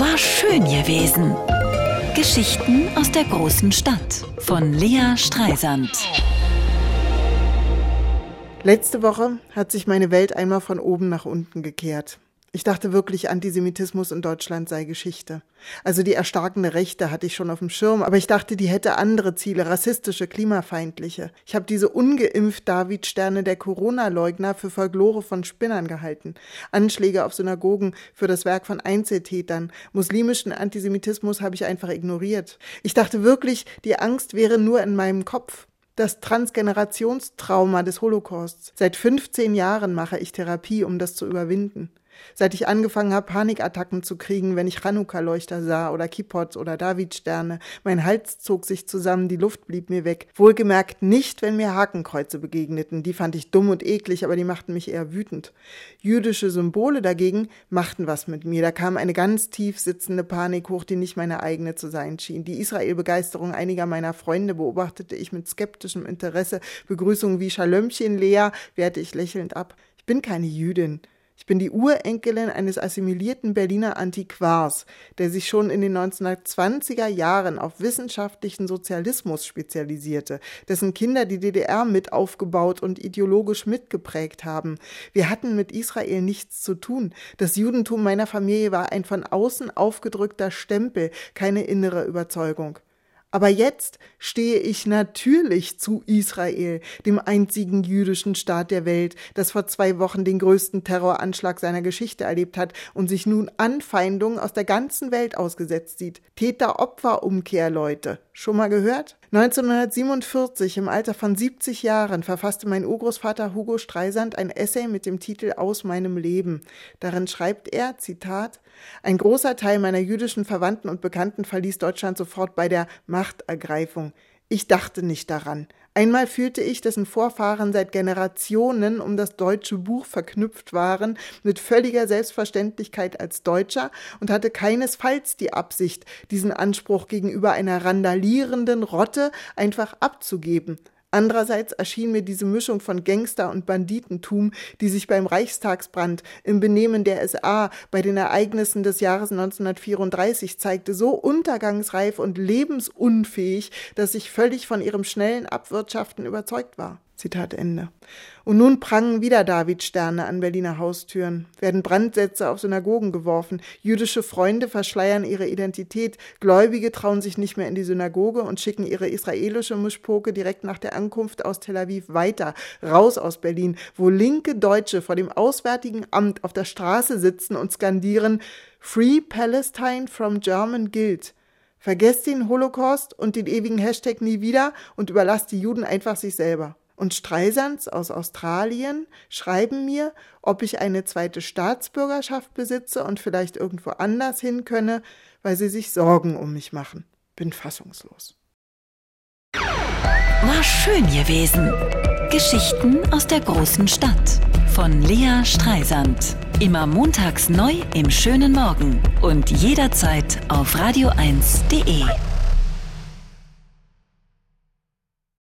War schön gewesen. Geschichten aus der großen Stadt von Lea Streisand. Letzte Woche hat sich meine Welt einmal von oben nach unten gekehrt. Ich dachte wirklich, Antisemitismus in Deutschland sei Geschichte. Also die erstarkende Rechte hatte ich schon auf dem Schirm, aber ich dachte, die hätte andere Ziele, rassistische, klimafeindliche. Ich habe diese ungeimpft David-Sterne der Corona-Leugner für Folklore von Spinnern gehalten, Anschläge auf Synagogen für das Werk von Einzeltätern, muslimischen Antisemitismus habe ich einfach ignoriert. Ich dachte wirklich, die Angst wäre nur in meinem Kopf das Transgenerationstrauma des Holocausts. Seit 15 Jahren mache ich Therapie, um das zu überwinden. Seit ich angefangen habe, Panikattacken zu kriegen, wenn ich Chanukka-Leuchter sah oder Kippots oder Davidsterne. Mein Hals zog sich zusammen, die Luft blieb mir weg. Wohlgemerkt nicht, wenn mir Hakenkreuze begegneten. Die fand ich dumm und eklig, aber die machten mich eher wütend. Jüdische Symbole dagegen machten was mit mir. Da kam eine ganz tief sitzende Panik hoch, die nicht meine eigene zu sein schien. Die Israel-Begeisterung einiger meiner Freunde beobachtete ich mit skeptischem Interesse. Begrüßungen wie Schalömchen, Lea wehrte ich lächelnd ab. Ich bin keine Jüdin. Ich bin die Urenkelin eines assimilierten Berliner Antiquars, der sich schon in den 1920er Jahren auf wissenschaftlichen Sozialismus spezialisierte, dessen Kinder die DDR mit aufgebaut und ideologisch mitgeprägt haben. Wir hatten mit Israel nichts zu tun. Das Judentum meiner Familie war ein von außen aufgedrückter Stempel, keine innere Überzeugung. Aber jetzt stehe ich natürlich zu Israel, dem einzigen jüdischen Staat der Welt, das vor zwei Wochen den größten Terroranschlag seiner Geschichte erlebt hat und sich nun Anfeindungen aus der ganzen Welt ausgesetzt sieht. Täter-Opfer-Umkehr, Leute. Schon mal gehört? 1947, im Alter von 70 Jahren, verfasste mein Urgroßvater Hugo Streisand ein Essay mit dem Titel Aus meinem Leben. Darin schreibt er, Zitat, ein großer Teil meiner jüdischen Verwandten und Bekannten verließ Deutschland sofort bei der Machtergreifung. Ich dachte nicht daran. Einmal fühlte ich, dessen Vorfahren seit Generationen um das deutsche Buch verknüpft waren, mit völliger Selbstverständlichkeit als Deutscher und hatte keinesfalls die Absicht, diesen Anspruch gegenüber einer randalierenden Rotte einfach abzugeben. Andererseits erschien mir diese Mischung von Gangster und Banditentum, die sich beim Reichstagsbrand, im Benehmen der SA, bei den Ereignissen des Jahres 1934 zeigte, so untergangsreif und lebensunfähig, dass ich völlig von ihrem schnellen Abwirtschaften überzeugt war. Zitat Ende. Und nun prangen wieder Davidsterne an Berliner Haustüren, werden Brandsätze auf Synagogen geworfen, jüdische Freunde verschleiern ihre Identität, Gläubige trauen sich nicht mehr in die Synagoge und schicken ihre israelische Mischpoke direkt nach der Ankunft aus Tel Aviv weiter, raus aus Berlin, wo linke Deutsche vor dem Auswärtigen Amt auf der Straße sitzen und skandieren Free Palestine from German Guild. Vergesst den Holocaust und den ewigen Hashtag nie wieder und überlasst die Juden einfach sich selber. Und Streisands aus Australien schreiben mir, ob ich eine zweite Staatsbürgerschaft besitze und vielleicht irgendwo anders hin könne, weil sie sich Sorgen um mich machen. Bin fassungslos. War schön gewesen. Geschichten aus der großen Stadt von Lea Streisand. Immer montags neu im schönen Morgen und jederzeit auf radio1.de.